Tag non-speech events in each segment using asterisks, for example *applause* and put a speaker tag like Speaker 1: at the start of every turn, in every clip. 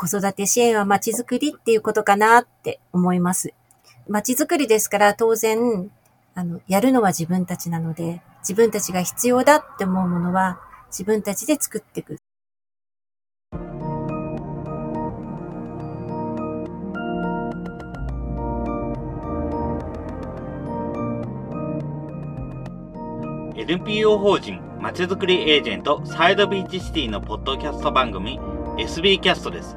Speaker 1: 子育て支援は街づくりっていうことかなって思います。街づくりですから当然、あの、やるのは自分たちなので、自分たちが必要だって思うものは自分たちで作っていく。
Speaker 2: NPO 法人まちづくりエージェントサイドビーチシティのポッドキャスト番組 SB キャストです。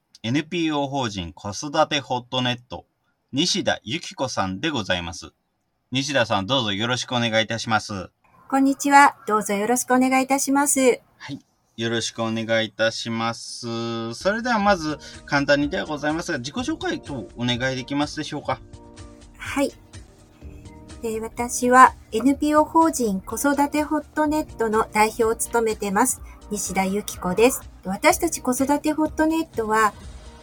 Speaker 2: NPO 法人子育てホットネット、西田由紀子さんでございます。西田さん、どうぞよろしくお願いいたします。
Speaker 1: こんにちは。どうぞよろしくお願いいたします。
Speaker 2: はい。よろしくお願いいたします。それではまず、簡単にではございますが、自己紹介とお願いできますでしょうか？
Speaker 1: はい。えー、私は NPO 法人子育てホットネットの代表を務めてます。西田由紀子です。私たち子育てホットネットは、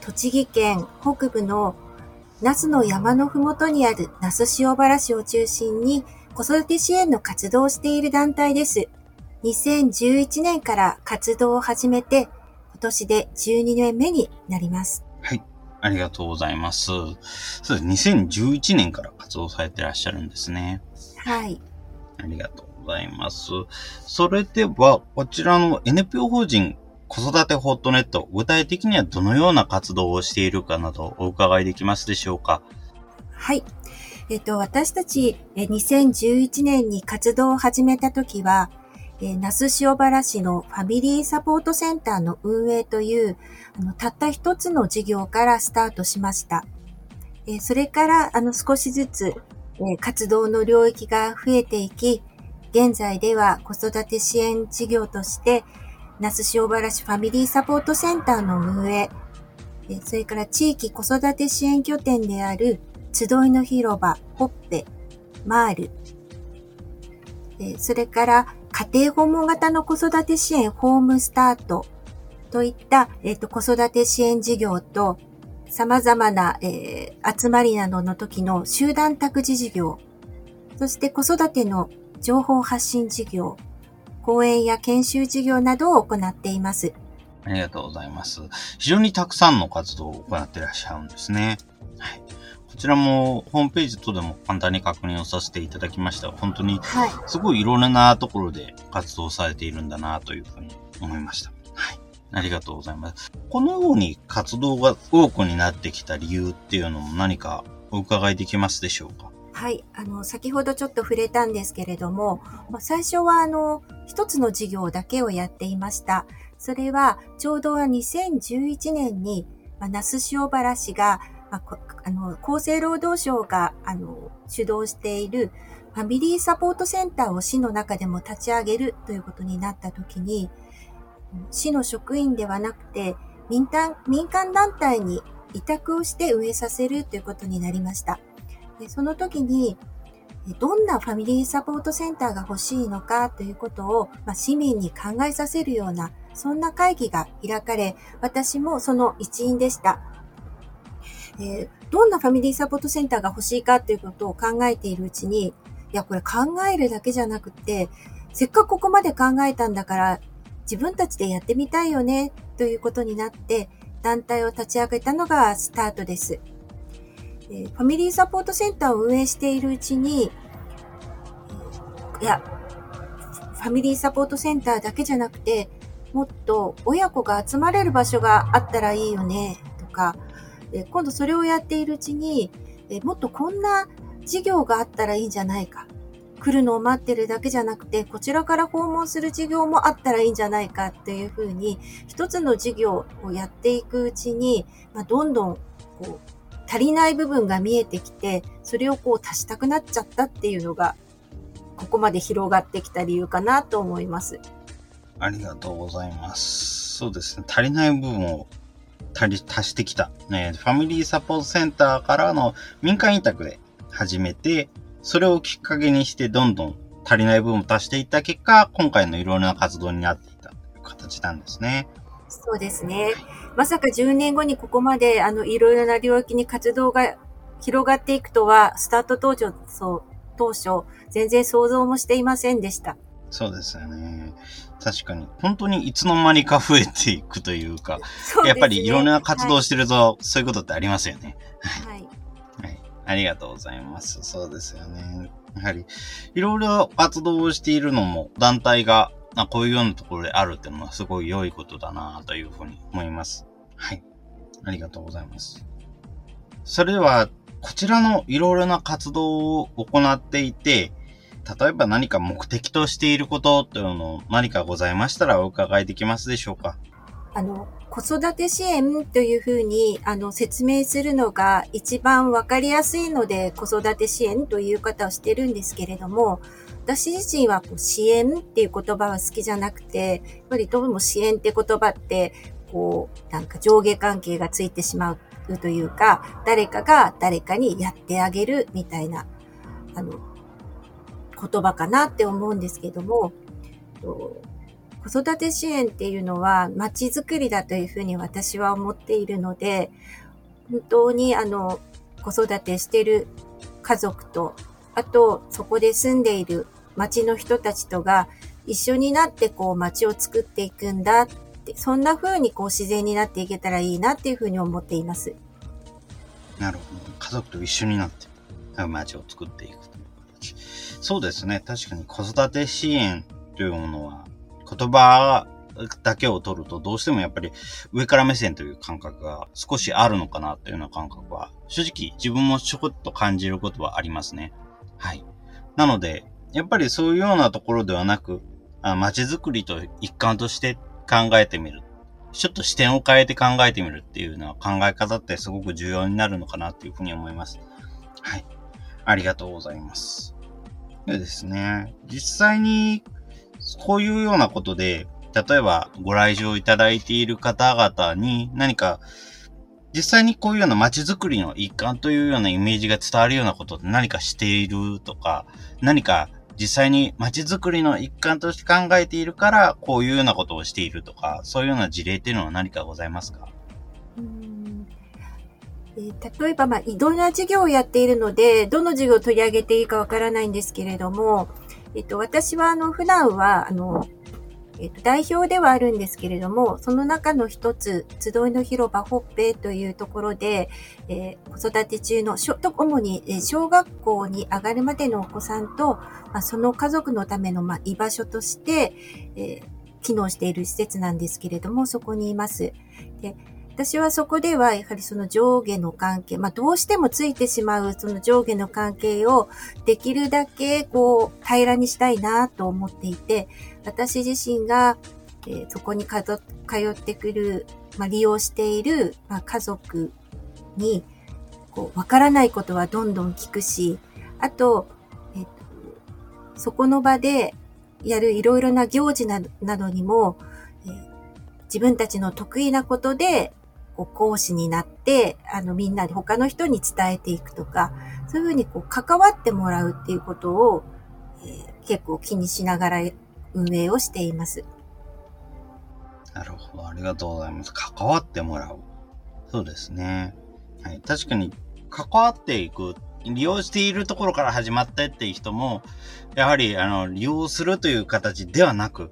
Speaker 1: 栃木県北部の那須の山のふもとにある那須塩原市を中心に子育て支援の活動をしている団体です。2011年から活動を始めて、今年で12年目になります。
Speaker 2: はい。ありがとうございます。そうです。2011年から活動されていらっしゃるんですね。
Speaker 1: はい。
Speaker 2: ありがとうございます。それでは、こちらの NPO 法人子育てホットネット、具体的にはどのような活動をしているかなどお伺いできますでしょうか？
Speaker 1: はい。えっと、私たち、2011年に活動を始めたときは、え那須塩原市のファミリーサポートセンターの運営という、あのたった一つの事業からスタートしました。えそれから、あの、少しずつ、え活動の領域が増えていき、現在では子育て支援事業として、那須塩原市ファミリーサポートセンターの運営、それから地域子育て支援拠点である集いの広場、ホッペ、マール、それから家庭訪問型の子育て支援ホームスタート。といった、えーと、子育て支援事業と様々な、えー、集まりなどの時の集団託児事業、そして子育ての情報発信事業、講演や研修事業などを行っています。
Speaker 2: ありがとうございます。非常にたくさんの活動を行っていらっしゃるんですね。はい。こちらもホームページ等でも簡単に確認をさせていただきましたが、本当にすごいいろんなところで活動されているんだなというふうに思いました。はい。ありがとうございます。このように活動が多くになってきた理由っていうのも何かお伺いできますでしょうか？
Speaker 1: はい。あの、先ほどちょっと触れたんですけれども、最初はあの、一つの事業だけをやっていました。それは、ちょうど2011年に、ま、那須塩原市が、まあ、あの、厚生労働省が、あの、主導しているファミリーサポートセンターを市の中でも立ち上げるということになったときに、市の職員ではなくて民間、民間団体に委託をして運営させるということになりました。でその時に、どんなファミリーサポートセンターが欲しいのかということを、まあ、市民に考えさせるような、そんな会議が開かれ、私もその一員でした。えー、どんなファミリーサポートセンターが欲しいかということを考えているうちに、いや、これ考えるだけじゃなくて、せっかくここまで考えたんだから、自分たちでやってみたいよね、ということになって、団体を立ち上げたのがスタートです。ファミリーサポートセンターを運営しているうちに、いや、ファミリーサポートセンターだけじゃなくて、もっと親子が集まれる場所があったらいいよね、とか、今度それをやっているうちに、もっとこんな事業があったらいいんじゃないか。来るのを待ってるだけじゃなくて、こちらから訪問する事業もあったらいいんじゃないかっていうふうに、一つの事業をやっていくうちに、まあ、どんどんこう足りない部分が見えてきて、それをこう足したくなっちゃったっていうのが、ここまで広がってきた理由かなと思います。
Speaker 2: ありがとうございます。そうですね。足りない部分を足してきた、ね、ファミリーサポートセンターからの民間委託で始めて、それをきっかけにしてどんどん足りない部分を足していった結果、今回のいろいろな活動になっていたという形なんですね。
Speaker 1: そうですね。まさか10年後にここまで、あの、いろいろな領域に活動が広がっていくとは、スタート当初、そう、当初、全然想像もしていませんでした。
Speaker 2: そうですよね。確かに。本当にいつの間にか増えていくというか、うね、やっぱりいろんな活動してると、はい、そういうことってありますよね。はい。はい。ありがとうございます。そうですよね。やはり、いろいろ活動をしているのも、団体が、まこういうようなところであるっていうのはすごい良いことだなというふうに思います。はい。ありがとうございます。それでは、こちらのいろいろな活動を行っていて、例えば何か目的としていることというのを何かございましたらお伺いできますでしょうか？
Speaker 1: あの、子育て支援というふうにあの説明するのが一番わかりやすいので子育て支援という方をしてるんですけれども、私自身はこう支援っていう言葉は好きじゃなくて、やっぱりどうも支援って言葉って、こう、なんか上下関係がついてしまうというか、誰かが誰かにやってあげるみたいな、あの、言葉かなって思うんですけども、子育て支援っていうのは街づくりだというふうに私は思っているので、本当にあの、子育てしてる家族と、あとそこで住んでいる街の人たちとが一緒になってこう街を作っていくんだって、そんな風にこう自然になっていけたらいいなっていうふうに思っています。
Speaker 2: なるほど。家族と一緒になって街を作っていく。そうですね。確かに子育て支援というものは、言葉だけを取るとどうしてもやっぱり上から目線という感覚が少しあるのかなというような感覚は、正直自分もちょこっと感じることはありますね。はい。なので、やっぱりそういうようなところではなく、街づくりと一環として考えてみる。ちょっと視点を変えて考えてみるっていうような考え方ってすごく重要になるのかなっていうふうに思います。はい。ありがとうございます。でですね、実際にこういうようなことで、例えばご来場いただいている方々に何か実際にこういうような街づくりの一環というようなイメージが伝わるようなことって何かしているとか、何か実際に街づくりの一環として考えているから、こういうようなことをしているとか、そういうような事例っていうのは何かございますか？
Speaker 1: え例えば、まあ、いろんな授業をやっているので、どの授業を取り上げていいかわからないんですけれども、えっと、私は、あの、普段は、あの、えっと、代表ではあるんですけれども、その中の一つ、集いの広場ほっぺというところで、えー、子育て中の、主に、え小学校に上がるまでのお子さんと、まあ、その家族のための、まあ、居場所として、えー、機能している施設なんですけれども、そこにいます。で私はそこでは、やはりその上下の関係、まあどうしてもついてしまうその上下の関係をできるだけこう平らにしたいなと思っていて、私自身が、えー、そこにか通ってくる、まあ利用している、まあ、家族に、こう、わからないことはどんどん聞くし、あと、えっ、と、そこの場でやるいろいろな行事などにも、え、自分たちの得意なことでこう講師になって、あの、みんなで他の人に伝えていくとか、そういうふうにこう関わってもらうっていうことを、えー、結構気にしながら運営をしています。
Speaker 2: なるほど。ありがとうございます。関わってもらう。そうですね。はい。確かに、関わっていく。利用しているところから始まったっていう人も、やはり、あの、利用するという形ではなく、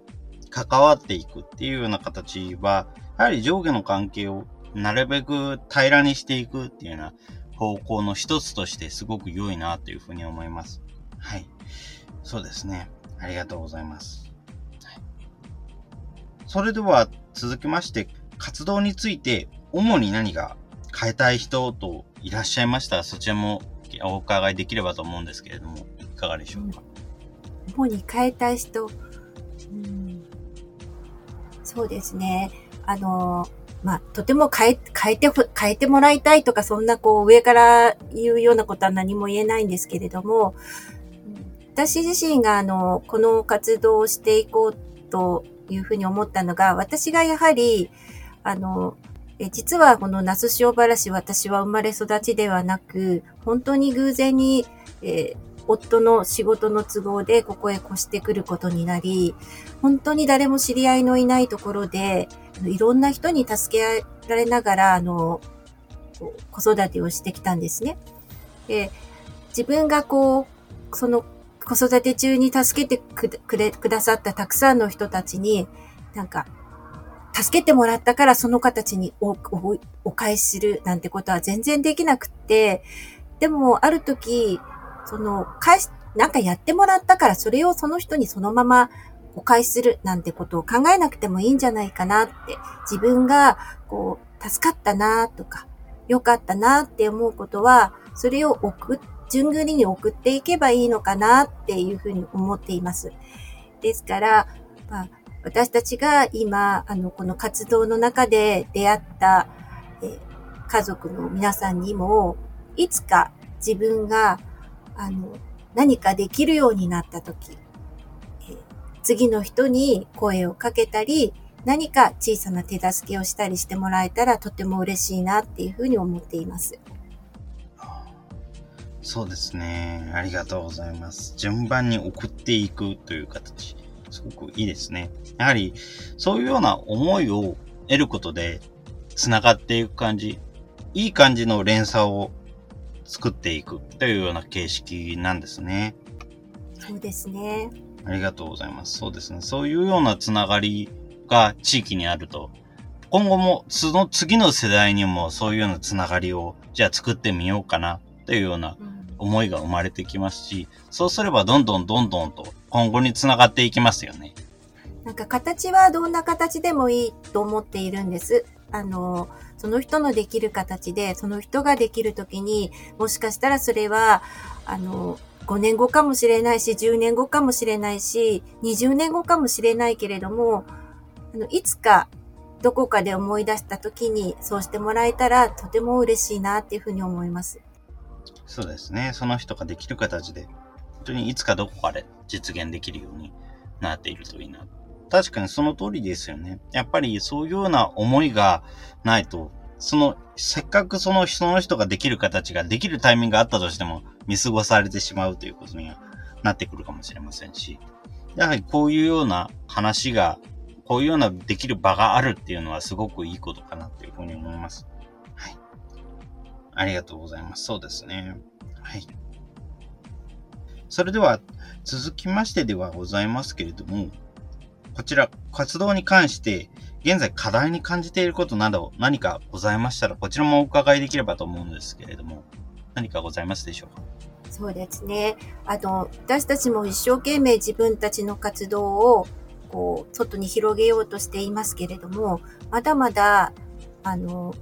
Speaker 2: 関わっていくっていうような形は、やはり上下の関係をなるべく平らにしていくっていうような方向の一つとしてすごく良いなというふうに思います。はい。そうですね。ありがとうございます。はい、それでは続きまして、活動について主に何が変えたい人といらっしゃいましたら、そちらもお伺いできればと思うんですけれども、いかがでしょうか？
Speaker 1: 主に変えたい人、うん、そうですね。あの、まあ、とても変え、変えて、変えてもらいたいとか、そんなこう上から言うようなことは何も言えないんですけれども、私自身があの、この活動をしていこうというふうに思ったのが、私がやはり、あの、え実はこの那須塩原市私は生まれ育ちではなく、本当に偶然に、え、夫の仕事の都合でここへ越してくることになり、本当に誰も知り合いのいないところで、いろんな人に助けられながら、あの、子育てをしてきたんですね。で自分がこう、その子育て中に助けてくれ、くださったたくさんの人たちに、なんか、助けてもらったからその形におおお返しするなんてことは全然できなくって、でもある時、その、返し、なんかやってもらったからそれをその人にそのままお返しするなんてことを考えなくてもいいんじゃないかなって、自分がこう、助かったなとか、良かったなって思うことは、それを送っ、順繰りに送っていけばいいのかなっていうふうに思っています。ですから、まあ、私たちが今、あの、この活動の中で出会った、え家族の皆さんにも、いつか自分が、あの、何かできるようになったとき、え次の人に声をかけたり、何か小さな手助けをしたりしてもらえたらとても嬉しいなっていうふうに思っています。
Speaker 2: そうですね。ありがとうございます。順番に送っていくという形。すごくいいですね。やはり、そういうような思いを得ることで、繋がっていく感じ、いい感じの連鎖を作っていくというような形式なんですね。
Speaker 1: そうですね。
Speaker 2: ありがとうございます。そうですね。そういうようなつながりが地域にあると、今後もその次の世代にもそういうようなつながりをじゃあ作ってみようかなというような思いが生まれてきますし、そうすればどんどんどんどんと今後につながっていきますよね。
Speaker 1: なんか形はどんな形でもいいと思っているんです。あの、その人のできる形で、その人ができるときに、もしかしたらそれは、あの、5年後かもしれないし、10年後かもしれないし、20年後かもしれないけれども、あのいつかどこかで思い出したときにそうしてもらえたらとても嬉しいなっていうふうに思います。
Speaker 2: そうですね。その人ができる形で、本当にいつかどこかで実現できるようになっているといいな。確かにその通りですよね。やっぱりそういうような思いがないと、その、せっかくその人の人ができる形ができるタイミングがあったとしても見過ごされてしまうということにはなってくるかもしれませんし、やはりこういうような話が、こういうようなできる場があるっていうのはすごくいいことかなっていうふうに思います。はい。ありがとうございます。そうですね。はい。それでは、続きましてではございますけれども、こちら、活動に関して、現在課題に感じていることなど何かございましたら、こちらもお伺いできればと思うんですけれども、何かございますでしょうか？
Speaker 1: そうですね。あの、私たちも一生懸命自分たちの活動を、こう、外に広げようとしていますけれども、まだまだ、あの、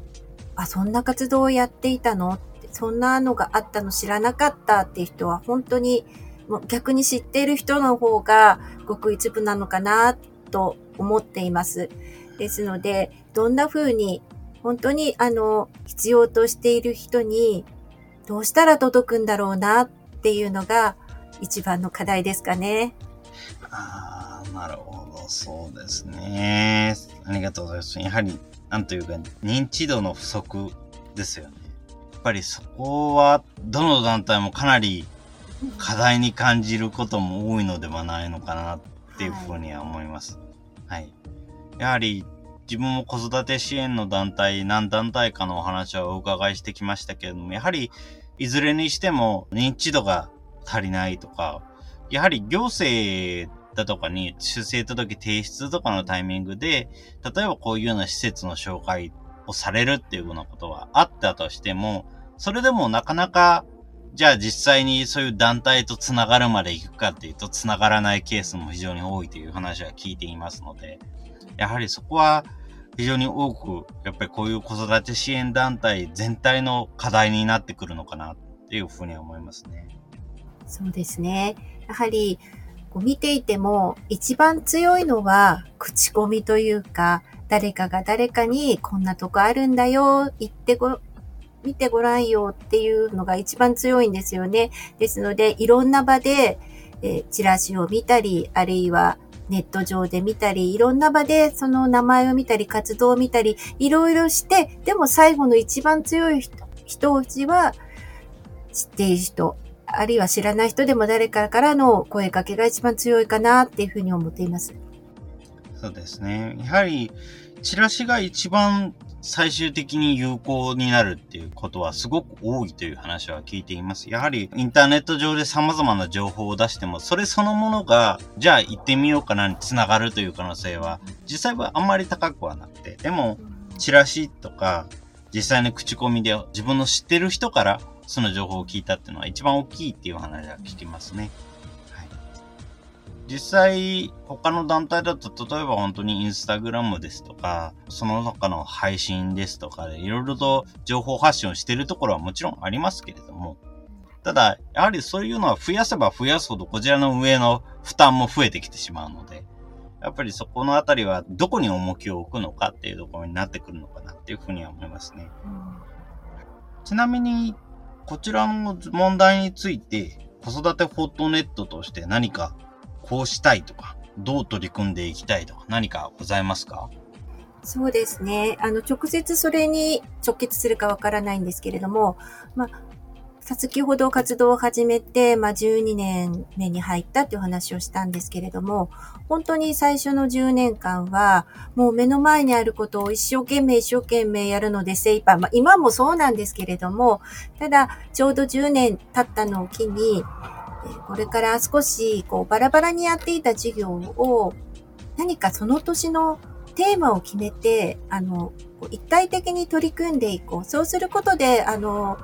Speaker 1: あ、そんな活動をやっていたの？そんなのがあったの知らなかったっていう人は本当にもう逆に知っている人の方がごく一部なのかなと思っています。ですので、どんな風に本当にあの必要としている人にどうしたら届くんだろうなっていうのが一番の課題ですかね。
Speaker 2: ああ、なるほど、そうですね。ありがとうございます。やはり、なんというか、認知度の不足ですよね。やっぱりそこは、どの団体もかなり課題に感じることも多いのではないのかなっていうふうには思います。はい。やはり自分も子育て支援の団体、何団体かのお話はお伺いしてきましたけれども、やはりいずれにしても認知度が足りないとか、やはり行政だとかに出生届提出とかのタイミングで、例えばこういうような施設の紹介をされるっていうようなことはあったとしても、それでもなかなかじゃあ実際にそういう団体と繋がるまで行くかっていうと繋がらないケースも非常に多いという話は聞いていますので、やはりそこは非常に多く、やっぱりこういう子育て支援団体全体の課題になってくるのかなっていうふうに思いますね。
Speaker 1: そうですね。やはり、見ていても一番強いのは口コミというか、誰かが誰かにこんなとこあるんだよ、行ってご見てごらんよっていうのが一番強いんですよね。ですので、いろんな場で、えー、チラシを見たり、あるいはネット上で見たり、いろんな場でその名前を見たり、活動を見たり、いろいろして、でも最後の一番強い人、人うちは、知っている人、あるいは知らない人でも誰かからの声かけが一番強いかなっていうふうに思っています。
Speaker 2: そうですね。やはり、チラシが一番最終的に有効になるっていうことはすごく多いという話は聞いています。やはりインターネット上で様々な情報を出しても、それそのものが、じゃあ行ってみようかなにつながるという可能性は、実際はあんまり高くはなくて、でも、チラシとか、実際の口コミで自分の知ってる人からその情報を聞いたっていうのは一番大きいっていう話は聞きますね。実際、他の団体だと、例えば本当にインスタグラムですとか、その他の配信ですとかで、いろいろと情報発信をしているところはもちろんありますけれども、ただ、やはりそういうのは増やせば増やすほど、こちらの上の負担も増えてきてしまうので、やっぱりそこのあたりはどこに重きを置くのかっていうところになってくるのかなっていうふうには思いますね。うん、ちなみに、こちらの問題について、子育てフォトネットとして何かこうしたいとか、どう取り組んでいきたいとか、何かございますか？
Speaker 1: そうですね。あの、直接それに直結するかわからないんですけれども、まあ、先ほど活動を始めて、まあ、12年目に入ったっていう話をしたんですけれども、本当に最初の10年間は、もう目の前にあることを一生懸命一生懸命やるので精一杯。まあ、今もそうなんですけれども、ただ、ちょうど10年経ったのを機に、これから少しこうバラバラにやっていた授業を何かその年のテーマを決めて、あの、一体的に取り組んでいこう。そうすることで、あの、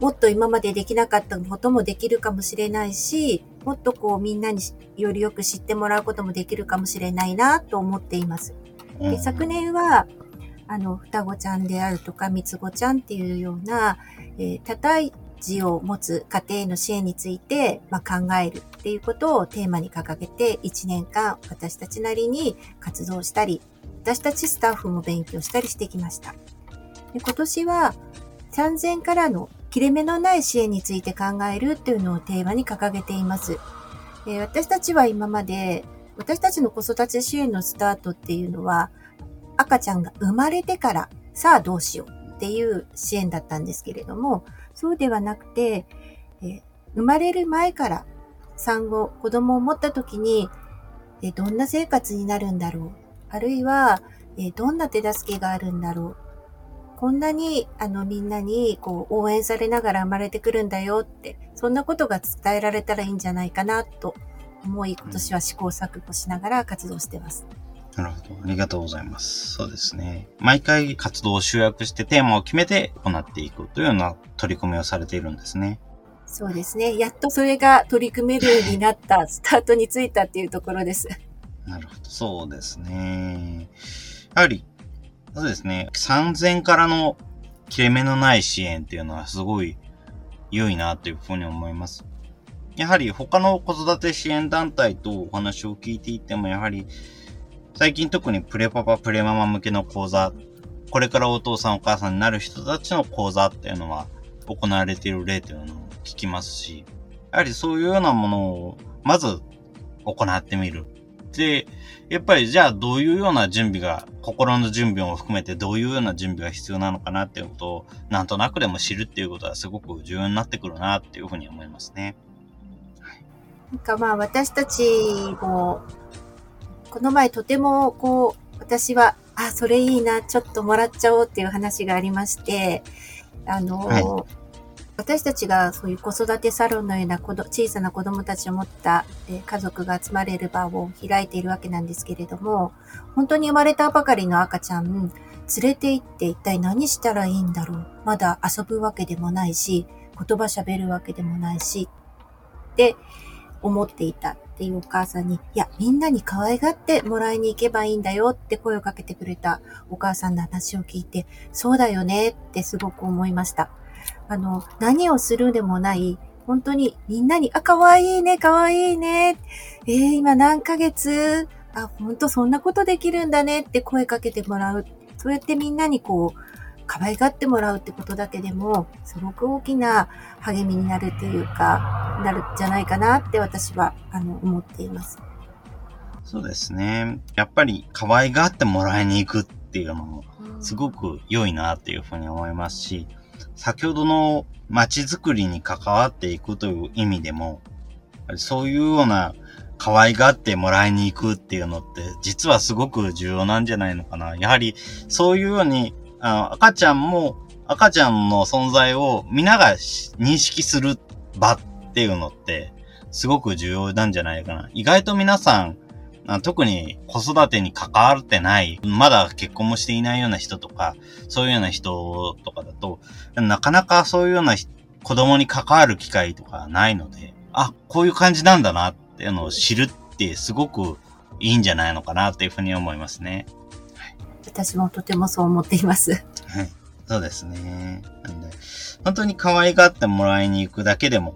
Speaker 1: もっと今までできなかったこともできるかもしれないし、もっとこうみんなによりよく知ってもらうこともできるかもしれないなと思っています。で昨年は、あの、双子ちゃんであるとか、三つ子ちゃんっていうような、えー、叩い児を持つ家庭の支援について、まあ、考えるっていうことをテーマに掲げて1年間私たちなりに活動したり、私たちスタッフも勉強したりしてきました。で今年は3000からの切れ目のない支援について考えるっていうのをテーマに掲げています。で私たちは今まで私たちの子育て支援のスタートっていうのは赤ちゃんが生まれてからさあどうしようっていう支援だったんですけれども、そうではなくて、え生まれる前から産後、子供を持った時に、えどんな生活になるんだろう。あるいは、えどんな手助けがあるんだろう。こんなに、あの、みんなに、こう、応援されながら生まれてくるんだよって、そんなことが伝えられたらいいんじゃないかな、と思い、今年は試行錯誤しながら活動してます。
Speaker 2: なるほど。ありがとうございます。そうですね。毎回活動を集約してテーマを決めて行っていくというような取り組みをされているんですね。
Speaker 1: そうですね。やっとそれが取り組めるようになった、*laughs* スタートについたっていうところです。
Speaker 2: なるほど。そうですね。やはり、そうですね。3000からの切れ目のない支援っていうのはすごい良いなというふうに思います。やはり他の子育て支援団体とお話を聞いていても、やはり最近特にプレパパ、プレママ向けの講座、これからお父さんお母さんになる人たちの講座っていうのは行われている例というのを聞きますし、やはりそういうようなものをまず行ってみる。で、やっぱりじゃあどういうような準備が、心の準備も含めてどういうような準備が必要なのかなっていうことをなんとなくでも知るっていうことはすごく重要になってくるなっていうふうに思いますね。
Speaker 1: なんかまあ私たちもこの前とてもこう、私は、あ、それいいな、ちょっともらっちゃおうっていう話がありまして、あの、はい、私たちがそういう子育てサロンのような小さな子供たちを持った、え家族が集まれる場を開いているわけなんですけれども、本当に生まれたばかりの赤ちゃん、連れて行って一体何したらいいんだろう。まだ遊ぶわけでもないし、言葉喋るわけでもないし、って思っていた。っていうお母さんに、いや、みんなに可愛がってもらいに行けばいいんだよって声をかけてくれたお母さんの話を聞いて、そうだよねってすごく思いました。あの、何をするでもない、本当にみんなに、あ、可愛いね、可愛いね。えー、今何ヶ月？あ、本当そんなことできるんだねって声かけてもらう。そうやってみんなにこう、可愛がってもらうってことだけでも、すごく大きな励みになるっていうか、なるんじゃないかなって私は、あの、思っています。
Speaker 2: そうですね。やっぱり可愛がってもらいに行くっていうのもすごく良いなっていうふうに思いますし、先ほどの街づくりに関わっていくという意味でも、そういうような可愛がってもらいに行くっていうのって、実はすごく重要なんじゃないのかな。やはり、そういうように、あの赤ちゃんも、赤ちゃんの存在を皆が認識する場っていうのって、すごく重要なんじゃないかな。意外と皆さん、特に子育てに関わってない、まだ結婚もしていないような人とか、そういうような人とかだと、なかなかそういうような子供に関わる機会とかないので、あ、こういう感じなんだなっていうのを知るってすごくいいんじゃないのかなっていうふうに思いますね。
Speaker 1: 私もとてもそう思っています。
Speaker 2: はい。そうですね。なんで、本当に可愛がってもらいに行くだけでも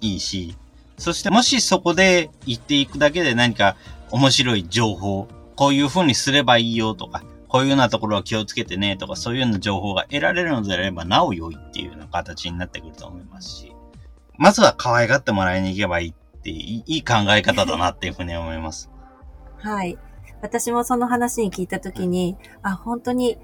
Speaker 2: いいし、そしてもしそこで行っていくだけで何か面白い情報、こういう風にすればいいよとか、こういうようなところは気をつけてねとか、そういうような情報が得られるのであれば、なお良いっていうような形になってくると思いますし、まずは可愛がってもらいに行けばいいっていい考え方だなっていうふうに思います。
Speaker 1: はい。私もその話に聞いたときに、あ、本当に、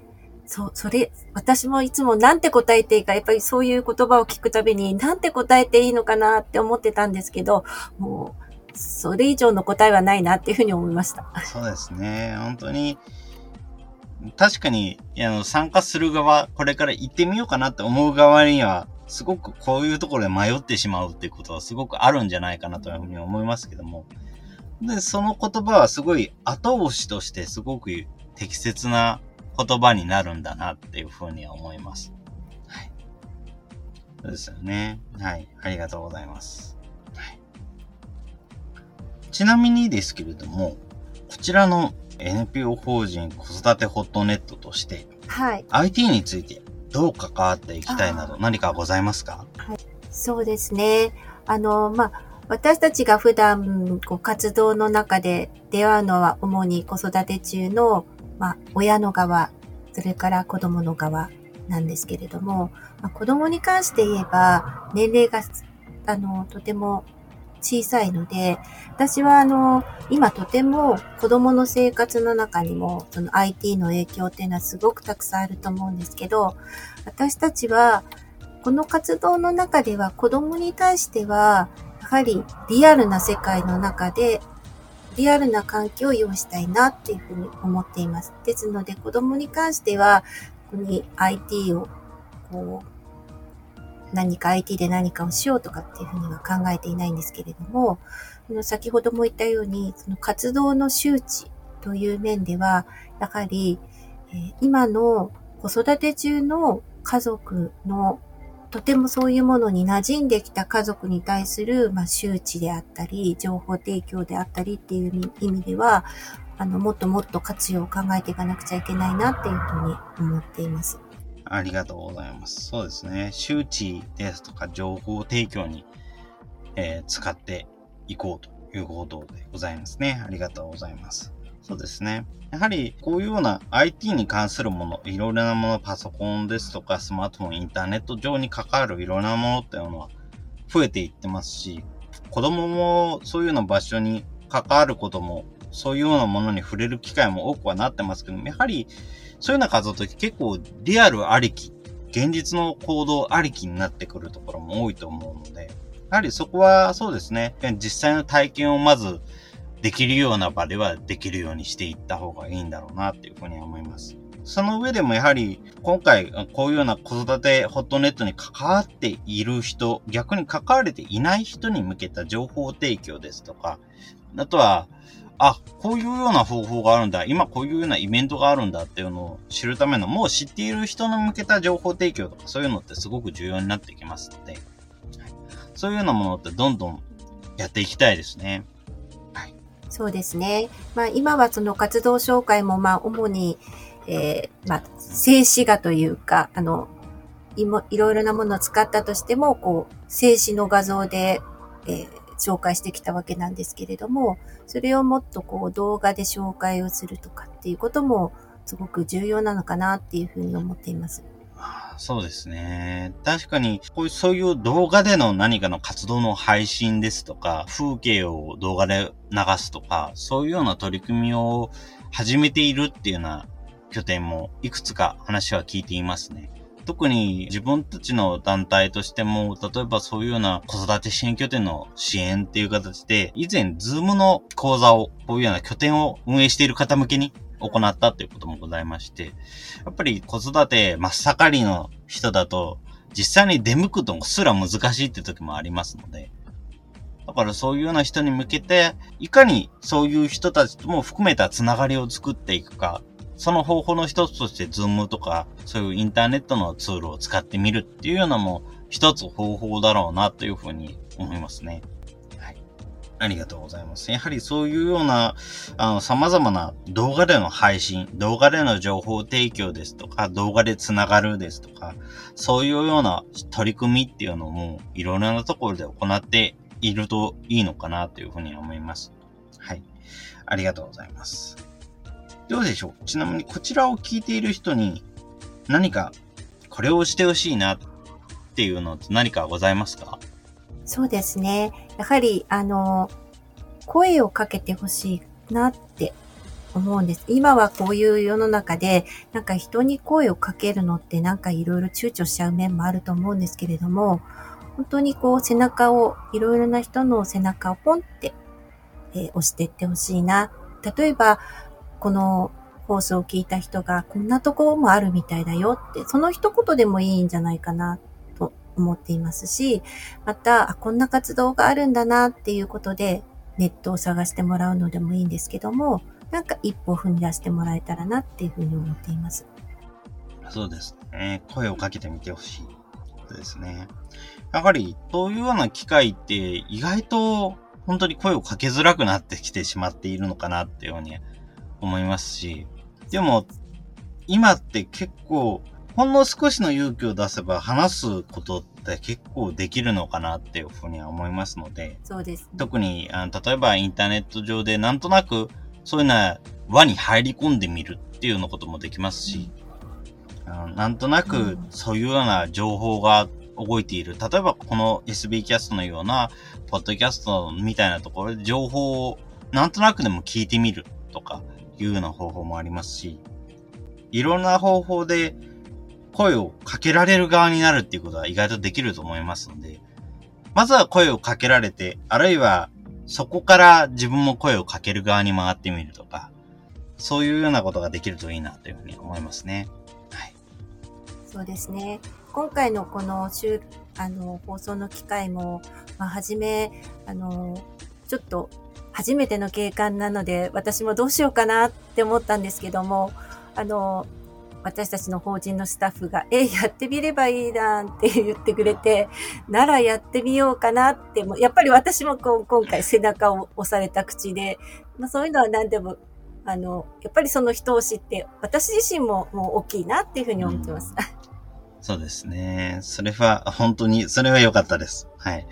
Speaker 1: そ、それ、私もいつもなんて答えていいか、やっぱりそういう言葉を聞くたびに、なんて答えていいのかなって思ってたんですけど、もう、それ以上の答えはないなっていうふうに思いました。
Speaker 2: そうですね。本当に、確かに、あの、参加する側、これから行ってみようかなって思う側には、すごくこういうところで迷ってしまうっていうことはすごくあるんじゃないかなというふうに思いますけども。で、その言葉はすごい後押しとしてすごく適切な言葉になるんだなっていうふうには思います。はい。そうですよね。はい。ありがとうございます。ちなみにですけれども、こちらの NPO 法人子育てホットネットとして、
Speaker 1: はい。
Speaker 2: IT についてどう関わっていきたいなど何かございますか？
Speaker 1: はい。そうですね。あの、まあ、私たちが普段こう活動の中で出会うのは主に子育て中の、まあ、親の側、それから子供の側なんですけれども、まあ、子供に関して言えば年齢があのとても小さいので、私はあの、今とても子供の生活の中にも、その IT の影響っていうのはすごくたくさんあると思うんですけど、私たちは、この活動の中では子供に対しては、はりリアルな世界の中で、リアルな環境を用意したいなっていうふうに思っています。ですので子供に関しては、ここに IT をこう何か IT で何かをしようとかっていうふうには考えていないんですけれども、先ほども言ったように、その活動の周知という面では、やはり、え今の子育て中の家族のとてもそういうものに馴染んできた家族に対する、まあ、周知であったり、情報提供であったりっていう意味では、あの、もっともっと活用を考えていかなくちゃいけないなっていうふうに思っています。
Speaker 2: ありがとうございます。そうですね。周知ですとか情報提供に、えー、使っていこうということでございますね。ありがとうございます。そうですね。やはり、こういうような IT に関するもの、いろいろなもの、パソコンですとか、スマートフォン、インターネット上に関わるいろいろなものっていうのは増えていってますし、子供もそういうような場所に関わることも、そういうようなものに触れる機会も多くはなってますけども、やはり、そういうような活動って結構リアルありき、現実の行動ありきになってくるところも多いと思うので、やはりそこはそうですね、実際の体験をまずできるような場ではできるようにしていった方がいいんだろうなっていうふうに思います。その上でもやはり今回こういうような子育てホットネットに関わっている人、逆に関われていない人に向けた情報提供ですとか、あとはあ、こういうような方法があるんだ、今こういうようなイベントがあるんだっていうのを知るための、もう知っている人に向けた情報提供とかそういうのってすごく重要になってきますので、そういうようなものってどんどんやっていきたいですね。
Speaker 1: そうですね。まあ今はその活動紹介もまあ主に、えー、まあ静止画というか、あの、いもいろいろなものを使ったとしても、こう、静止の画像で、えー、紹介してきたわけなんですけれども、それをもっとこう動画で紹介をするとかっていうこともすごく重要なのかなっていうふうに思っています。
Speaker 2: そうですね。確かに、こういう、そういう動画での何かの活動の配信ですとか、風景を動画で流すとか、そういうような取り組みを始めているっていうような拠点もいくつか話は聞いていますね。特に自分たちの団体としても、例えばそういうような子育て支援拠点の支援っていう形で、以前、ズームの講座を、こういうような拠点を運営している方向けに行ったということもございまして、やっぱり子育て真っ盛りの人だと、実際に出向くのすら難しいって時もありますので、だからそういうような人に向けて、いかにそういう人たちとも含めたつながりを作っていくか、その方法の一つとして、ズームとか、そういうインターネットのツールを使ってみるっていうようなも一つ方法だろうなというふうに思いますね。ありがとうございます。やはりそういうような、あの、様々な動画での配信、動画での情報提供ですとか、動画でつながるですとか、そういうような取り組みっていうのも、いろいろなところで行っているといいのかなというふうに思います。はい。ありがとうございます。どうでしょう？ちなみにこちらを聞いている人に何かこれをしてほしいなっていうのって何かございますか？
Speaker 1: そうですね。やはり、あの、声をかけてほしいなって思うんです。今はこういう世の中で、なんか人に声をかけるのってなんかいろいろ躊躇しちゃう面もあると思うんですけれども、本当にこう背中を、いろいろな人の背中をポンって、えー、押してってほしいな。例えば、この放送を聞いた人が、こんなところもあるみたいだよって、その一言でもいいんじゃないかな思っていますし、また、こんな活動があるんだなっていうことで、ネットを探してもらうのでもいいんですけども、なんか一歩踏み出してもらえたらなっていうふうに思っています。
Speaker 2: そうですね。声をかけてみてほしいですね。やはり、そういうような機会って意外と本当に声をかけづらくなってきてしまっているのかなっていうふうに思いますし、でも、今って結構、ほんの少しの勇気を出せば話すことって結構できるのかなっていうふうには思いますので、
Speaker 1: そうです、ね、
Speaker 2: 特にあの、例えばインターネット上でなんとなくそういうような輪に入り込んでみるっていうようなこともできますし、うん、あのなんとなくそういうような情報が動いている。例えばこの SB キャストのような、ポッドキャストみたいなところで情報をなんとなくでも聞いてみるとか、いうような方法もありますし、いろんな方法で声をかけられる側になるっていうことは意外とできると思いますので、まずは声をかけられて、あるいはそこから自分も声をかける側に回ってみるとか、そういうようなことができるといいなというふうに思いますね。はい。
Speaker 1: そうですね。今回のこの週、あの、放送の機会も、まあ、はじめ、あの、ちょっと初めての景観なので、私もどうしようかなって思ったんですけども、あの、私たちの法人のスタッフが、え、やってみればいいなって言ってくれて、ならやってみようかなって、やっぱり私もこう今回背中を押された口で、まあ、そういうのは何でも、あの、やっぱりその人を知って、私自身ももう大きいなっていうふうに思ってます。うん、
Speaker 2: そうですね。それは本当に、それは良かったです。はい。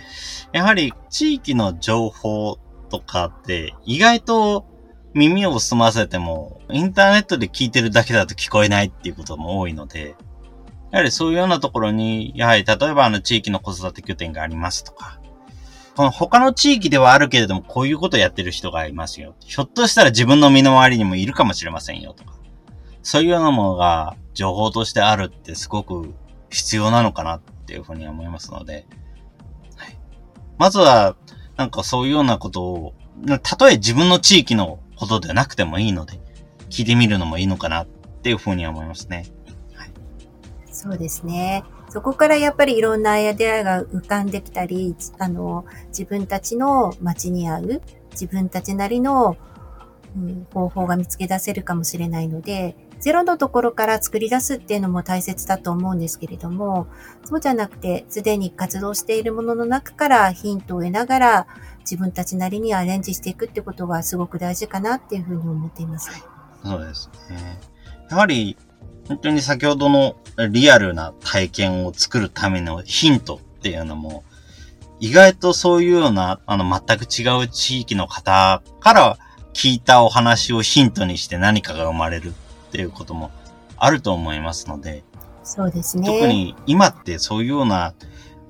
Speaker 2: やはり地域の情報とかって意外と耳を澄ませてもインターネットで聞いてるだけだと聞こえないっていうことも多いので、やはりそういうようなところに、やはり例えばあの地域の子育て拠点がありますとか、この他の地域ではあるけれどもこういうことをやってる人がいますよ。ひょっとしたら自分の身の回りにもいるかもしれませんよとか。そういうようなものが情報としてあるってすごく必要なのかなっていうふうに思いますので、はい、まずはなんかそういうようなことを、たとえ自分の地域のことでなくてもいいので、聞いてみるのもいいのかなっていうふうに思いますね。はい、
Speaker 1: そうですね。そこからやっぱりいろんなアイデアが浮かんできたり、あの、自分たちの街に合う、自分たちなりの、うん、方法が見つけ出せるかもしれないので、ゼロのところから作り出すっていうのも大切だと思うんですけれども、そうじゃなくて、すでに活動しているものの中からヒントを得ながら、自分たちなりにアレンジしていくってことがすごく大事かなっていうふうに思っています。
Speaker 2: そうですね。やはり、本当に先ほどのリアルな体験を作るためのヒントっていうのも、意外とそういうような、あの、全く違う地域の方から聞いたお話をヒントにして何かが生まれるっていうこともあると思いますので、
Speaker 1: そうですね。
Speaker 2: 特に今ってそういうような、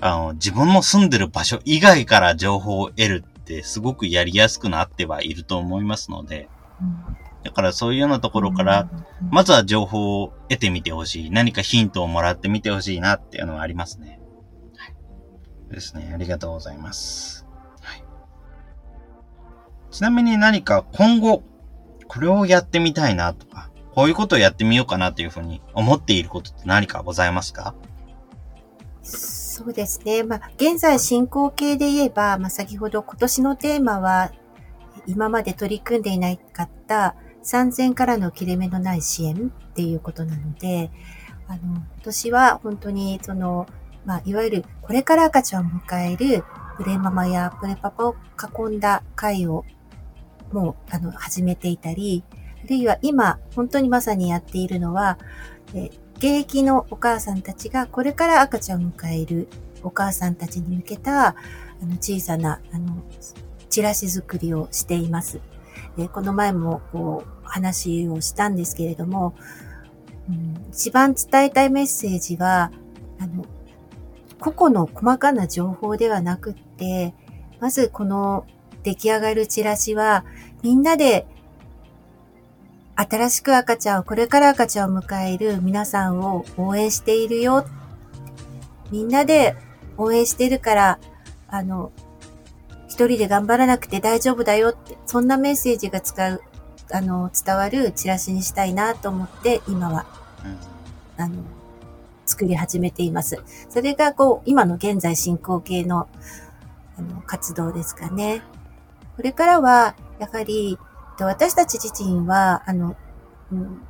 Speaker 2: あの、自分の住んでる場所以外から情報を得るってすごくやりやすくなってはいると思いますので、
Speaker 1: うん
Speaker 2: だからそういうようなところから、、まずは情報を得てみてほしい。何かヒントをもらってみてほしいなっていうのはありますね。はい。ですね。ありがとうございます。はい。ちなみに何か今後、これをやってみたいなとか、こういうことをやってみようかなというふうに思っていることって何かございますか？
Speaker 1: そうですね。まあ、現在進行形で言えば、まあ、先ほど今年のテーマは、今まで取り組んでいなかった3000からの切れ目のない支援っていうことなので、あの、今年は本当にその、まあ、いわゆるこれから赤ちゃんを迎えるプレママやプレパパを囲んだ会をもう、あの、始めていたり、あるいは今、本当にまさにやっているのは、え現役のお母さんたちがこれから赤ちゃんを迎えるお母さんたちに向けたあの小さなあのチラシ作りをしています。でこの前もこう話をしたんですけれども、うん、一番伝えたいメッセージはあの個々の細かな情報ではなくって、まずこの出来上がるチラシはみんなで新しく赤ちゃんを、これから赤ちゃんを迎える皆さんを応援しているよ。みんなで応援してるから、あの、一人で頑張らなくて大丈夫だよって、そんなメッセージが使う、あの、伝わるチラシにしたいなと思って、今は、
Speaker 2: うん
Speaker 1: あの、作り始めています。それが、こう、今の現在進行形の、あの、活動ですかね。これからは、やはり、と私たち自身は、あの、うん、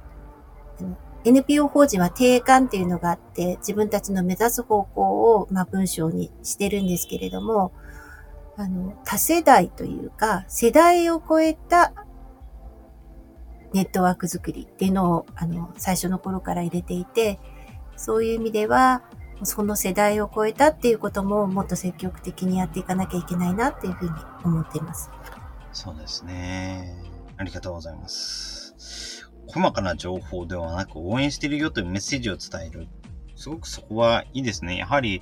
Speaker 1: NPO 法人は定款っていうのがあって、自分たちの目指す方向を、まあ、文章にしてるんですけれども、あの、多世代というか、世代を超えたネットワーク作りっていうのを、あの、最初の頃から入れていて、そういう意味では、その世代を超えたっていうことももっと積極的にやっていかなきゃいけないなっていうふうに思っています。
Speaker 2: そうですね。ありがとうございます。細かな情報ではなく応援してるよというメッセージを伝える。すごくそこはいいですね。やはり、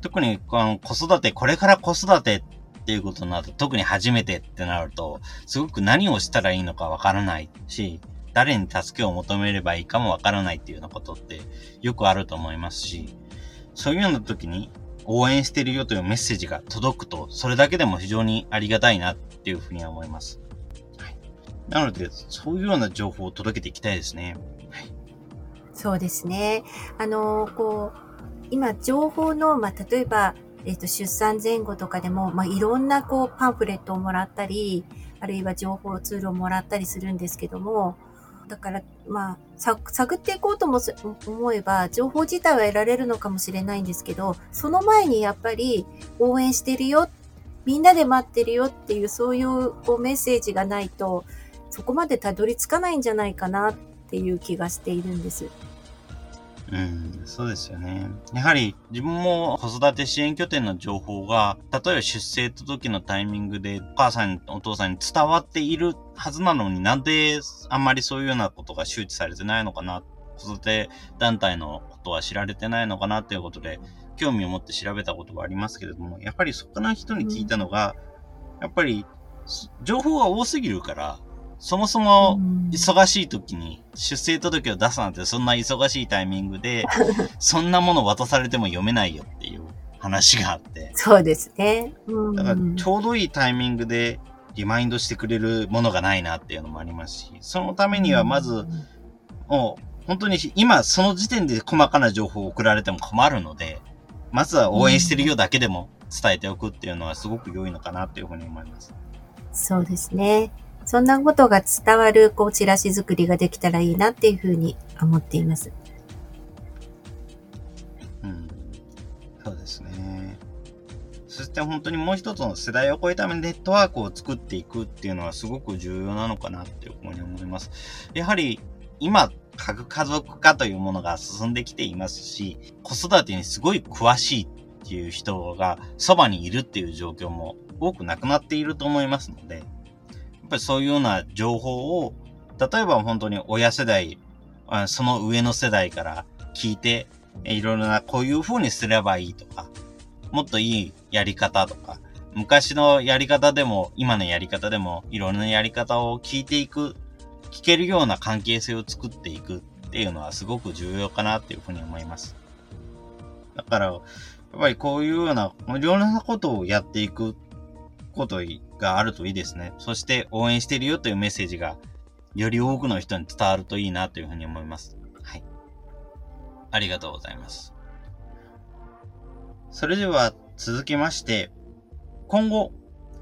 Speaker 2: 特にあの子育て、これから子育てっていうことになると、特に初めてってなると、すごく何をしたらいいのかわからないし、誰に助けを求めればいいかもわからないっていうようなことってよくあると思いますし、そういうような時に応援してるよというメッセージが届くと、それだけでも非常にありがたいなっていうふうには思います。なので、そういうような情報を届けていきたいですね。
Speaker 1: そうですね。あの、こう、今、情報の、まあ、例えば、えっ、と、出産前後とかでも、まあ、いろんな、こう、パンフレットをもらったり、あるいは情報ツールをもらったりするんですけども、だから、まあ、探っていこうとも思えば、情報自体は得られるのかもしれないんですけど、その前にやっぱり、応援してるよ、みんなで待ってるよっていう、そういう、こう、メッセージがないと、そこまでたどり着かないんじゃないかなっていう気がしているんです。
Speaker 2: うん、そうですよね。やはり自分も子育て支援拠点の情報が、例えば出生届のタイミングでお母さん、お父さんに伝わっているはずなのになんであんまりそういうようなことが周知されてないのかな、子育て団体のことは知られてないのかなということで、興味を持って調べたことがありますけれども、やっぱりそこの人に聞いたのが、やっぱり情報が多すぎるから、そもそも
Speaker 1: うん
Speaker 2: 忙しい時に出生届を出すなんてそんな忙しいタイミングで、*laughs* そんなもの渡されても読めないよっていう話があって。
Speaker 1: そうですね。うん
Speaker 2: だからちょうどいいタイミングでリマインドしてくれるものがないなっていうのもありますし、そのためにはまず、もう本当に今その時点で細かな情報を送られても困るので、まずは応援してるよだけでも伝えておくっていうのはすごく良いのかなっていうふうに思います。
Speaker 1: そうですね。そんなことが伝わる、こう、チラシ作りができたらいいなっていうふうに思っています。
Speaker 2: うん。そうですね。そして本当にもう一つの世代を超えたネットワークを作っていくっていうのはすごく重要なのかなっていうふうに思います。やはり今、核家族化というものが進んできていますし、子育てにすごい詳しいっていう人がそばにいるっていう状況も多くなくなっていると思いますので、ぱりそういうような情報を、例えば本当に親世代、その上の世代から聞いて、いろいろな、こういう風にすればいいとか、もっといいやり方とか、昔のやり方でも、今のやり方でも、いろんなやり方を聞いていく、聞けるような関係性を作っていくっていうのはすごく重要かなっていうふうに思います。だから、やっぱりこういうような、いろんなことをやっていくことがあるといいですね。そして応援してるよというメッセージが、より多くの人に伝わるといいなというふうに思います。はい。ありがとうございます。それでは続きまして、今後、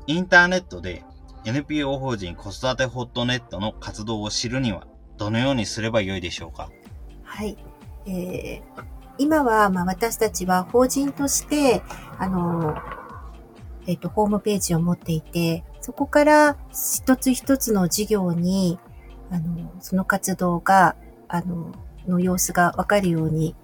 Speaker 2: インターネットで NPO 法人子育てホットネットの活動を知るには、どのようにすればよいでしょうか？
Speaker 1: はい。えー、今は、まあ、私たちは法人として、あの、えっ、と、ホームページを持っていて、そこから一つ一つの事業に、あの、その活動が、あの、の様子がわかるように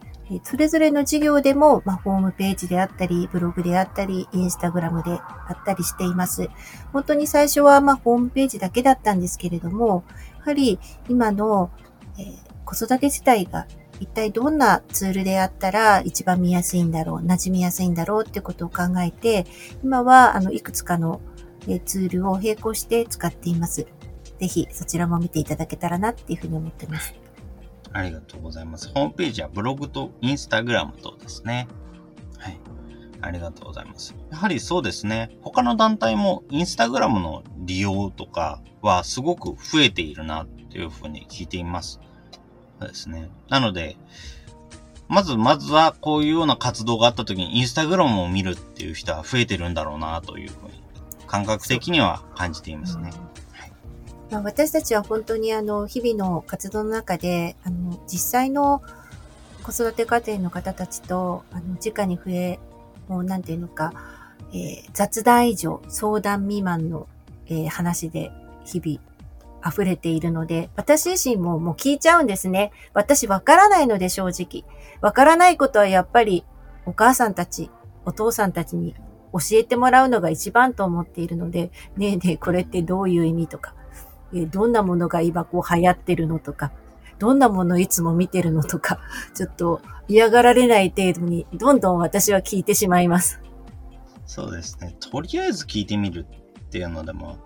Speaker 1: それぞれの事業でも、まあ、ホームページであったり、ブログであったり、インスタグラムであったりしています。本当に最初は、まあ、ホームページだけだったんですけれども、やはり今の、えー、子育て世帯が一体どんなツールであったら一番見やすいんだろう、馴染みやすいんだろうってことを考えて、今は、あの、いくつかの、えツールを並行して使っています。ぜひそちらも見ていただけたらなっていうふうに思ってます。
Speaker 2: ありがとうございます。ホームページはブログとインスタグラムとですね。はい。ありがとうございます。やはりそうですね。他の団体もインスタグラムの利用とかはすごく増えているなっていうふうに聞いています。ですね。なので、まず、まずはこういうような活動があった時にインスタグラムを見るっていう人は増えてるんだろうなというふうに感覚的には感じていますね。
Speaker 1: まあ、私たちは本当にあの、日々の活動の中で、あの、実際の子育て家庭の方たちと、あの、直に触れ、もうなんていうのか、えー、雑談以上、相談未満の、えー、話で日々溢れているので、私自身ももう聞いちゃうんですね。私わからないので正直。わからないことはやっぱりお母さんたち、お父さんたちに教えてもらうのが一番と思っているので、ねえねえ、これってどういう意味とか、えどんなものが今こう流行ってるのとか、どんなものいつも見てるのとか、ちょっと嫌がられない程度にどんどん私は聞いてしまいます。
Speaker 2: そうですね。とりあえず聞いてみるっていうのでも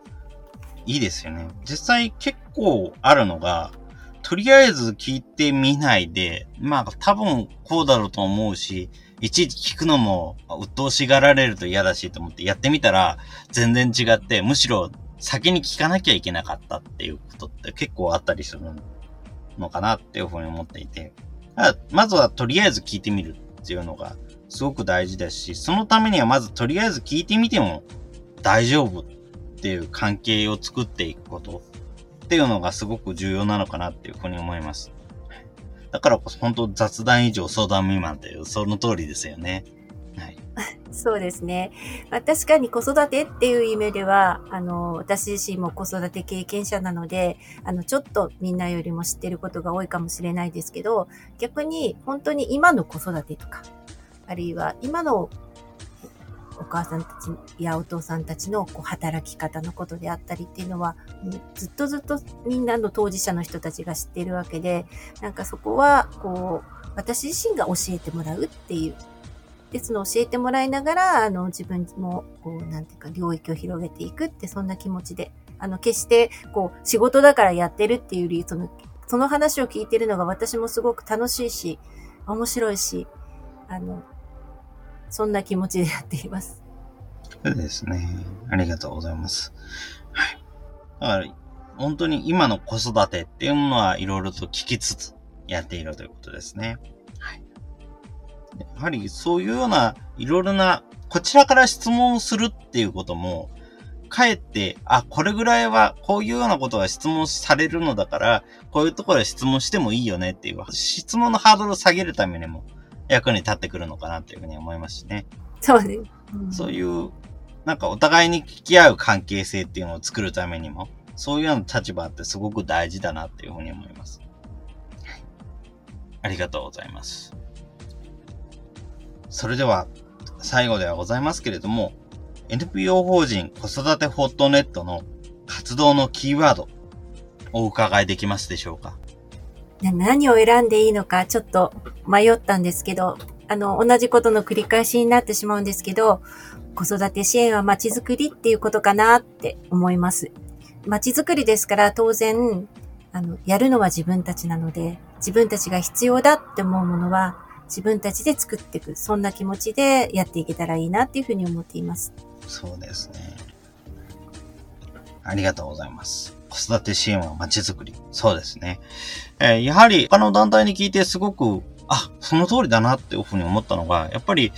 Speaker 2: いいですよね。実際結構あるのが、とりあえず聞いてみないで、まあ多分こうだろうと思うし、いちいち聞くのも鬱陶しがられると嫌だしと思ってやってみたら全然違って、むしろ先に聞かなきゃいけなかったっていうことって結構あったりするのかなっていうふうに思っていて、まずはとりあえず聞いてみるっていうのがすごく大事ですし、そのためにはまずとりあえず聞いてみても大丈夫っっていう関係を作っていくことっていうのがすごく重要なのかなっていうふうに思います。だからこそ本当雑談以上相談未満っていうその通りですよね。
Speaker 1: はい *laughs* そうですね。まあ、確かに子育てっていう意味では、あの、私自身も子育て経験者なので、あの、ちょっとみんなよりも知ってることが多いかもしれないですけど、逆に本当に今の子育てとか、あるいは今のお母さんたちやお父さんたちのこう働き方のことであったりっていうのは、ずっとずっとみんなの当事者の人たちが知っているわけで、なんかそこは、こう、私自身が教えてもらうっていう。で、その教えてもらいながら、あの、自分も、こう、なんていうか、領域を広げていくって、そんな気持ちで、あの、決して、こう、仕事だからやってるっていうより、その、その話を聞いてるのが私もすごく楽しいし、面白いし、あの、そんな気持ちでやっています。
Speaker 2: そうですね。ありがとうございます。はい。だから、本当に今の子育てっていうものはいろいろと聞きつつやっているということですね。やはりそういうようないろいろな、こちらから質問をするっていうことも、かえって、あ、これぐらいは、こういうようなことが質問されるのだから、こういうところで質問してもいいよねっていう、質問のハードルを下げるためにも役に立ってくるのかなというふうに思いますしね。
Speaker 1: そうね。
Speaker 2: うん、そういう、なんかお互いに聞き合う関係性っていうのを作るためにも、そういうような立場ってすごく大事だなっていうふうに思います。ありがとうございます。それでは、最後ではございますけれども、NPO 法人子育てホットネットの活動のキーワード、お伺いできますでしょうか？
Speaker 1: 何を選んでいいのかちょっと迷ったんですけど、あの、同じことの繰り返しになってしまうんですけど、子育て支援は街づくりっていうことかなって思います。街づくりですから当然、あの、やるのは自分たちなので、自分たちが必要だって思うものは自分たちで作っていく。そんな気持ちでやっていけたらいいなっていうふうに思っています。
Speaker 2: そうですね。ありがとうございます。子育て支援は街づくり。そうですね。えー、やはり他の団体に聞いてすごく、あ、その通りだなっていうふうに思ったのが、やっぱり、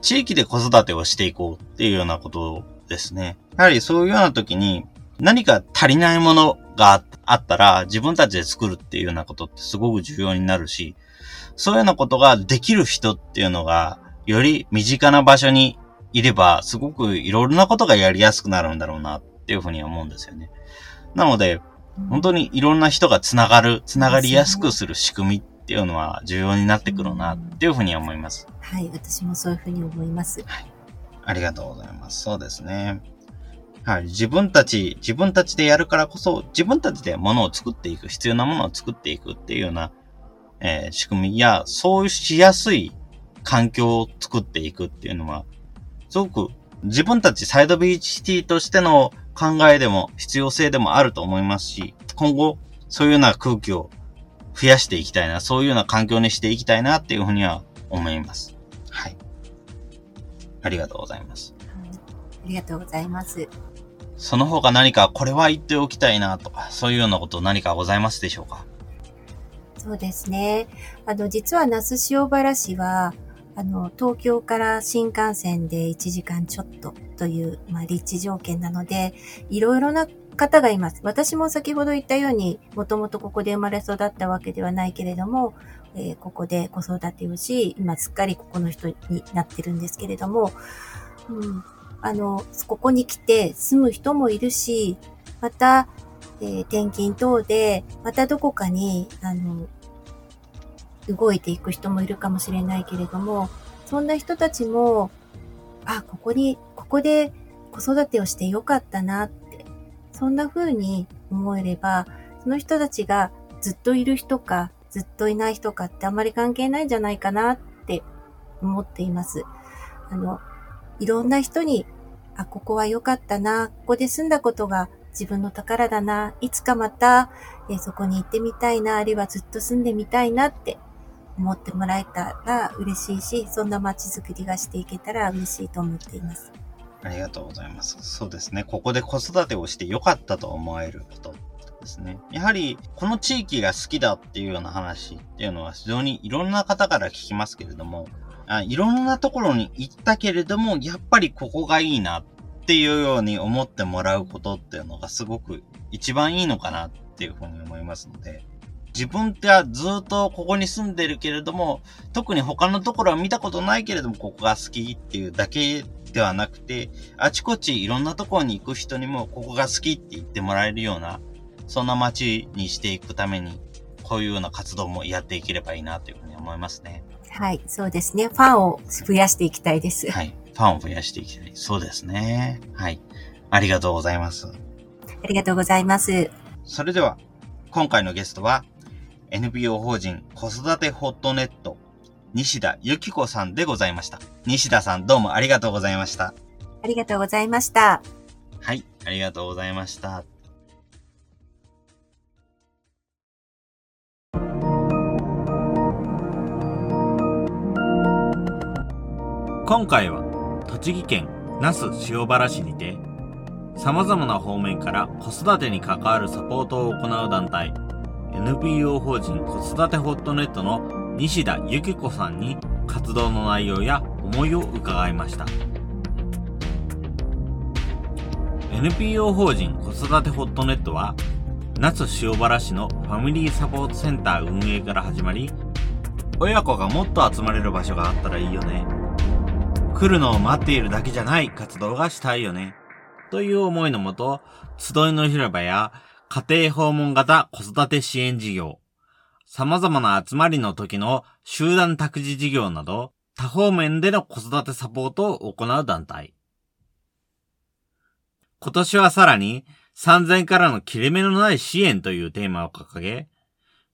Speaker 2: 地域で子育てをしていこうっていうようなことですね。やはりそういうような時に何か足りないものがあったら自分たちで作るっていうようなことってすごく重要になるし、そういうようなことができる人っていうのがより身近な場所にいればすごくいろいろなことがやりやすくなるんだろうなっていうふうに思うんですよね。なので、本当にいろんな人がつながる、つながりやすくする仕組みっていうのは重要になってくるなっていうふうに思います。
Speaker 1: はい、私もそういうふうに思います。
Speaker 2: はい。ありがとうございます。そうですね。はい。自分たち、自分たちでやるからこそ、自分たちで物を作っていく、必要なものを作っていくっていうような、えー、仕組みや、そうしやすい環境を作っていくっていうのは、すごく自分たちサイドビーチシティとしての考えでも必要性でもあると思いますし、今後、そういうような空気を増やしていきたいな、そういうような環境にしていきたいなっていうふうには思います。はい。ありがとうございます。
Speaker 1: ありがとうございます。
Speaker 2: その他何かこれは言っておきたいなとか、そういうようなこと何かございますでしょうか？
Speaker 1: そうですね。あの、実は那須塩原市は、あの、東京から新幹線で1時間ちょっとという、まあ、立地条件なので、いろいろな方がいます。私も先ほど言ったように、もともとここで生まれ育ったわけではないけれども、えー、ここで子育てをし、今すっかりここの人になってるんですけれども、うん、あの、ここに来て住む人もいるし、また、えー、転勤等で、またどこかに、あの、動いていく人もいるかもしれないけれども、そんな人たちも、あ、ここに、ここで子育てをしてよかったなってそんな風に思えれば、その人たちがずっといる人か、ずっといない人かってあんまり関係ないんじゃないかなって思っています。あの、いろんな人に、あ、ここは良かったな、ここで住んだことが自分の宝だな、いつかまた、えそこに行ってみたいな、あるいはずっと住んでみたいなって思ってもらえたら嬉しいし、そんな街づくりがしていけたら嬉しいと思っています。
Speaker 2: ありがとうございます。そうですね。ここで子育てをして良かったと思えることですね。やはり、この地域が好きだっていうような話っていうのは非常にいろんな方から聞きますけれども、あいろんなところに行ったけれども、やっぱりここがいいなっていうように思ってもらうことっていうのがすごく一番いいのかなっていうふうに思いますので、自分ってはずっとここに住んでるけれども、特に他のところは見たことないけれども、ここが好きっていうだけではなくて、あちこちいろんなところに行く人にもここが好きって言ってもらえるような、そんな街にしていくために、こういうような活動もやっていければいいなというふうに思いますね。
Speaker 1: はい、そうですね。ファンを増やしていきたいです。
Speaker 2: はい、ファンを増やしていきたい。そうですね。はい。ありがとうございます。
Speaker 1: ありがとうございます。
Speaker 2: それでは、今回のゲストは、NPO 法人子育てホットネット西田由紀子さんでございました。西田さんどうもありがとうございました。
Speaker 1: ありがとうございました。
Speaker 2: はい、ありがとうございました。
Speaker 3: 今回は栃木県那須塩原市にて様々な方面から子育てに関わるサポートを行う団体 NPO 法人子育てホットネットの西田由紀子さんに活動の内容や思いを伺いました。NPO 法人子育てホットネットは、那須塩原市のファミリーサポートセンター運営から始まり、親子がもっと集まれる場所があったらいいよね。来るのを待っているだけじゃない活動がしたいよね。という思いのもと、集いの広場や家庭訪問型子育て支援事業、様々な集まりの時の集団託児事業など、多方面での子育てサポートを行う団体。今年はさらに、産前からの切れ目のない支援というテーマを掲げ、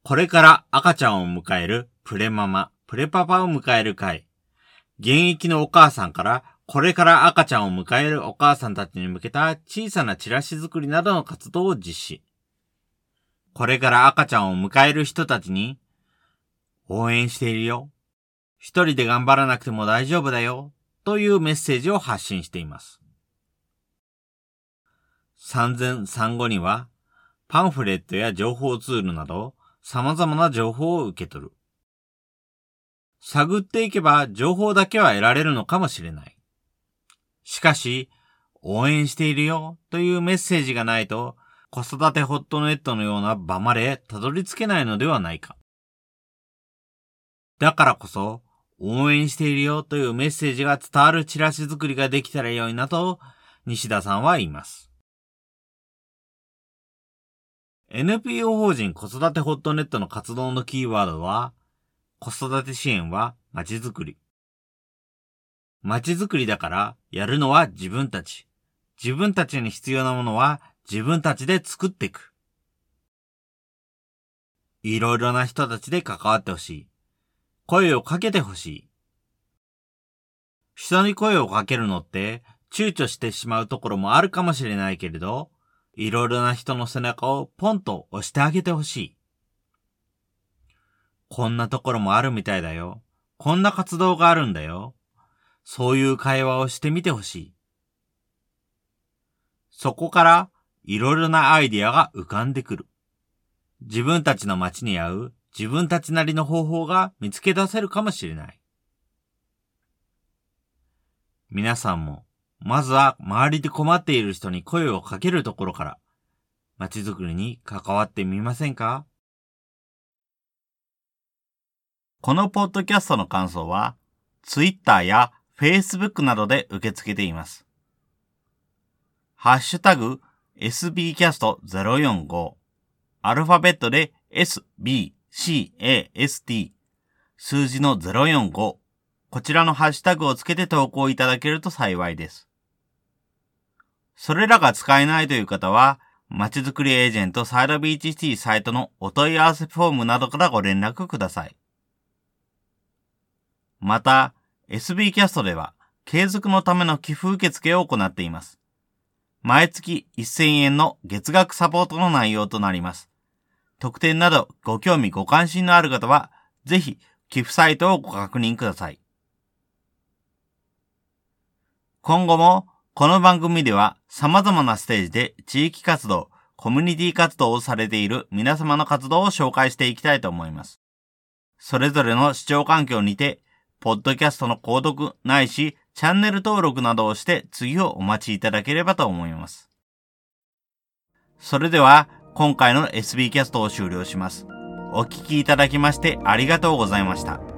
Speaker 2: これから赤ちゃんを迎えるプレママ、プレパパを迎える会。現役のお母さんからこれから赤ちゃんを迎えるお母さんたちに向けた小さなチラシ作りなどの活動を実施。これから赤ちゃんを迎える人たちに、応援しているよ。一人で頑張らなくても大丈夫だよ。というメッセージを発信しています。産前産後には、パンフレットや情報ツールなど、様々な情報を受け取る。探っていけば情報だけは得られるのかもしれない。しかし、応援しているよというメッセージがないと、子育てホットネットのような場までたどり着けないのではないか。だからこそ、応援しているよというメッセージが伝わるチラシ作りができたら良いなと、西田さんは言います。NPO 法人子育てホットネットの活動のキーワードは、子育て支援は街づくり。街づくりだからやるのは自分たち。自分たちに必要なものは自分たちで作っていく。いろいろな人たちで関わってほしい。声をかけてほしい。人に声をかけるのって躊躇してしまうところもあるかもしれないけれど、いろいろな人の背中をポンと押してあげてほしい。こんなところもあるみたいだよ。こんな活動があるんだよ。そういう会話をしてみてほしい。そこからいろいろなアイディアが浮かんでくる。自分たちの街に合う自分たちなりの方法が見つけ出せるかもしれない。皆さんも、まずは周りで困っている人に声をかけるところから、街づくりに関わってみませんか？このポッドキャストの感想は、Twitter や Facebook などで受け付けています。ハッシュタグ sbcast045 アルファベットで sb CAST 数字の045こちらのハッシュタグをつけて投稿いただけると幸いです。それらが使えないという方は、まちづくりエージェントサイドビーチシティサイトのお問い合わせフォームなどからご連絡ください。また、SB キャストでは、継続のための寄付受付を行っています。毎月1000円の月額サポートの内容となります。特典などご興味ご関心のある方は、ぜひ寄付サイトをご確認ください。今後もこの番組では様々なステージで地域活動、コミュニティ活動をされている皆様の活動を紹介していきたいと思います。それぞれの視聴環境にて、ポッドキャストの購読ないし、チャンネル登録などをして次をお待ちいただければと思います。それでは、今回の SB キャストを終了します。お聴きいただきましてありがとうございました。